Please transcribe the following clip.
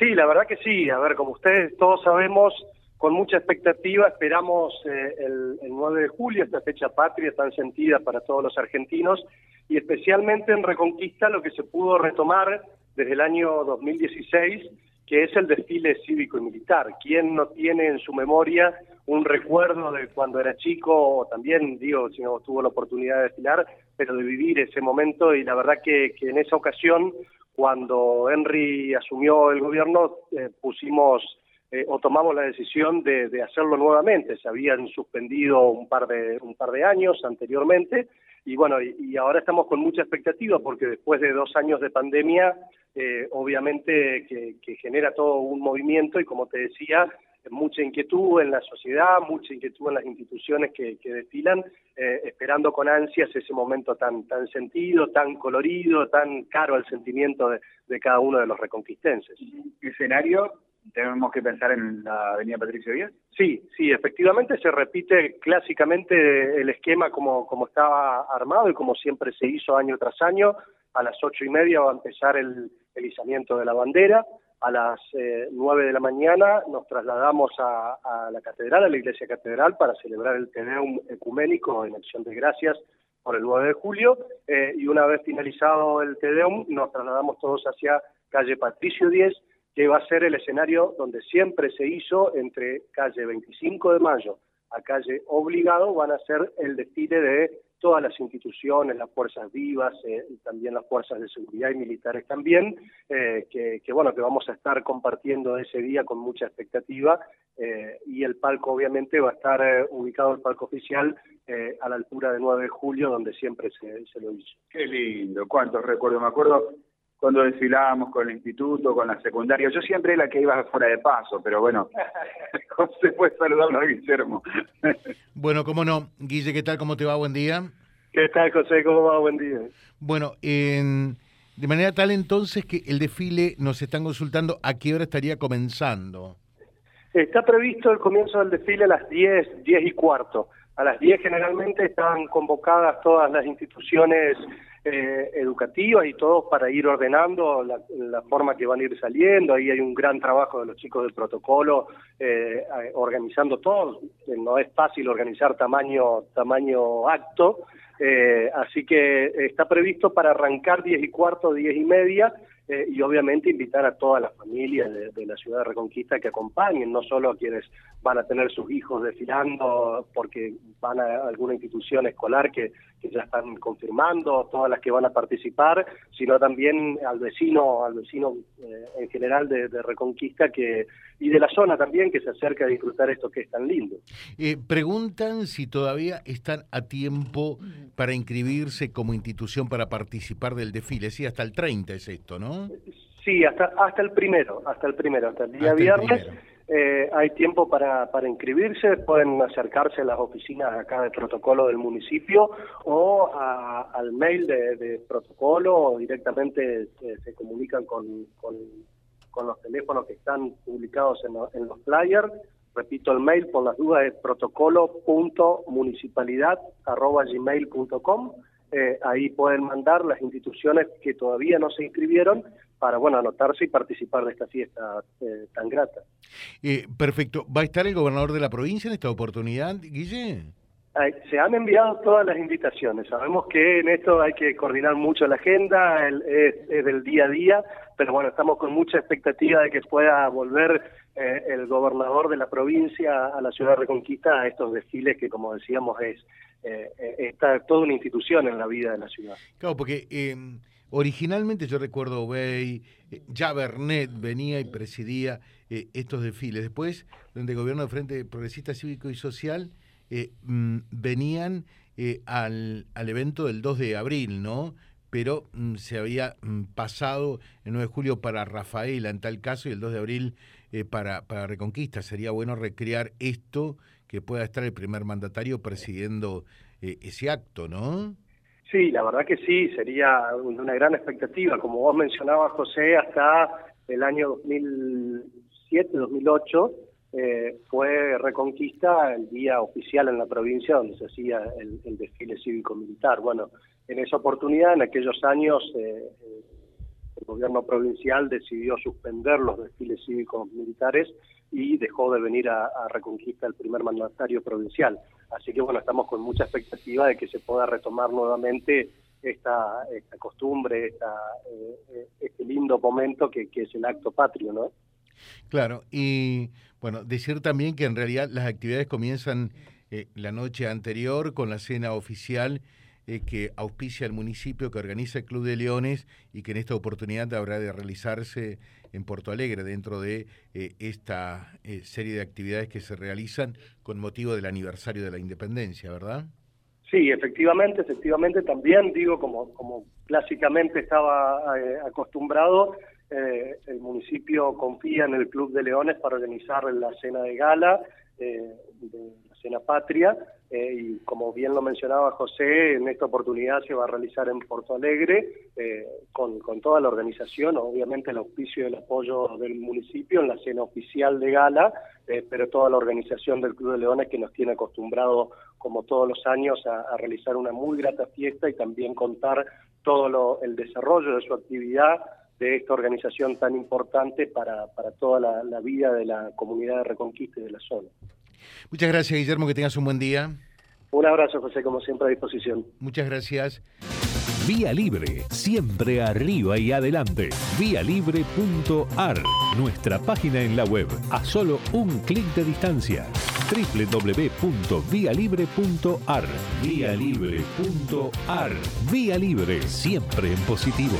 Sí, la verdad que sí. A ver, como ustedes todos sabemos, con mucha expectativa esperamos eh, el, 9 de julio, esta fecha patria tan sentida para todos los argentinos, y especialmente en Reconquista lo que se pudo retomar desde el año 2016, que es el desfile cívico y militar. ¿Quién no tiene en su memoria un recuerdo de cuando era chico, o también, digo, si no tuvo la oportunidad de desfilar, pero de vivir ese momento, y la verdad que en esa ocasión cuando Henry asumió el gobierno, eh, pusimos eh, o tomamos la decisión de, hacerlo nuevamente. Se habían suspendido un par de, un par de años anteriormente y bueno, y, ahora estamos con mucha expectativa porque después de dos años de pandemia, eh, obviamente que, genera todo un movimiento y como te decía, mucha inquietud en la sociedad, mucha inquietud en las instituciones que, que desfilan, eh, esperando con ansias ese momento tan, tan sentido, tan colorido, tan caro al sentimiento de, de cada uno de los reconquistenses. ¿Escenario? ¿Tenemos que pensar en la Avenida Patricio Díaz? Sí, sí, efectivamente se repite clásicamente el esquema como, como estaba armado y como siempre se hizo año tras año. A las ocho y media va a empezar el, el izamiento de la bandera a las eh, nueve de la mañana nos trasladamos a, la catedral, a la iglesia catedral, para celebrar el Tedeum ecuménico en acción de gracias por el 9 de julio, eh, y una vez finalizado el Tedeum nos trasladamos todos hacia calle Patricio 10, que va a ser el escenario donde siempre se hizo entre calle 25 de mayo a calle Obligado, van a ser el desfile de todas las instituciones, las fuerzas vivas, eh, y también las fuerzas de seguridad y militares también, eh, que, bueno, que vamos a estar compartiendo ese día con mucha expectativa eh, y el palco obviamente va a estar ubicado el palco oficial a la altura de 9 de julio, donde siempre se, se lo hizo. Qué lindo, cuántos recuerdos, me acuerdo cuando desfilábamos con el instituto, con la secundaria. Yo siempre era la que iba fuera de paso, pero bueno, José puede saludarnos a Guillermo. bueno, cómo no. Guille, ¿qué tal? ¿Cómo te va? Buen día. ¿Qué tal, José? ¿Cómo va? Buen día. Bueno, de manera tal entonces que el desfile nos están consultando a qué hora estaría comenzando. Está previsto el comienzo del desfile a las 10, 10 y cuarto. A las 10 generalmente están convocadas todas las instituciones eh, educativas y todos para ir ordenando la, forma que van a ir saliendo. Ahí hay un gran trabajo de los chicos del protocolo eh, organizando todo. No es fácil organizar tamaño, tamaño acto. Eh, así que está previsto para arrancar 10 y cuarto, 10 y media, eh, y obviamente invitar a todas las familias de, la ciudad de Reconquista que acompañen, no solo a quienes van a tener sus hijos desfilando porque van a alguna institución escolar que, ya están confirmando, todas las que van a participar, sino también al vecino, al vecino eh, en general de, Reconquista que y de la zona también que se acerca a disfrutar esto que es tan lindo. Eh, preguntan si todavía están a tiempo para inscribirse como institución para participar del desfile, sí, hasta el 30 es esto, ¿no? Sí, hasta, hasta el primero, hasta el primero, hasta el día viernes. Eh, hay tiempo para, para inscribirse, pueden acercarse a las oficinas acá de protocolo del municipio o al mail de, protocolo o directamente se comunican con, con, los teléfonos que están publicados en, en los flyers. Repito, el mail por las dudas es protocolo.municipalidad.gmail.com eh, ahí pueden mandar las instituciones que todavía no se inscribieron para bueno anotarse y participar de esta fiesta eh, tan grata. Eh, perfecto. ¿Va a estar el gobernador de la provincia en esta oportunidad, Guille? Se han enviado todas las invitaciones. Sabemos que en esto hay que coordinar mucho la agenda, es, del día a día, pero bueno, estamos con mucha expectativa de que pueda volver el gobernador de la provincia a la ciudad de Reconquista a estos desfiles que, como decíamos, es eh, eh, está toda una institución en la vida de la ciudad. Claro, porque eh, originalmente yo recuerdo Bey, ya Bernet venía y presidía estos desfiles. Después, donde el gobierno de Frente Progresista Cívico y Social mm, venían al, al evento del 2 de abril, ¿no? pero mm, se había mm, pasado el 9 de julio para Rafaela en tal caso y el 2 de abril para, para Reconquista. Sería bueno recrear esto que pueda estar el primer mandatario presidiendo eh, ese acto, ¿no? Sí, la verdad que sí, sería una gran expectativa. Como vos mencionabas, José, hasta el año 2007, 2008, eh, fue Reconquista el día oficial en la provincia donde se hacía el, desfile cívico-militar. Bueno, en esa oportunidad, en aquellos años, eh, el gobierno provincial decidió suspender los desfiles cívicos militares y dejó de venir a, Reconquista el primer mandatario provincial. Así que bueno, estamos con mucha expectativa de que se pueda retomar nuevamente esta, costumbre, esta, eh, este lindo momento que es el acto patrio, ¿no? Claro, y bueno, decir también que en realidad las actividades comienzan eh, la noche anterior con la cena oficial eh, que auspicia el municipio, que organiza el Club de Leones y que en esta oportunidad habrá de realizarse en Porto Alegre dentro de eh, esta serie de actividades que se realizan con motivo del aniversario de la independencia, ¿verdad? Sí, efectivamente, efectivamente también digo como como clásicamente estaba acostumbrado, el municipio confía en el Club de Leones para organizar la cena de gala de Cena Patria, eh, y como bien lo mencionaba José, en esta oportunidad se va a realizar en Porto Alegre eh, con, toda la organización, obviamente el auspicio y el apoyo del municipio en la cena oficial de gala, eh, pero toda la organización del Club de Leones que nos tiene acostumbrado como todos los años a, realizar una muy grata fiesta y también contar todo el desarrollo de su actividad de esta organización tan importante para, para toda la vida de la comunidad de Reconquista y de la zona. Muchas gracias, Guillermo, que tengas un buen día. Un abrazo, José, como siempre a disposición. Muchas gracias. Vía Libre, siempre arriba y adelante. Vialibre.ar, nuestra página en la web, a solo un clic de distancia. www.vialibre.ar. Vialibre.ar. Vía Libre, siempre en positivo.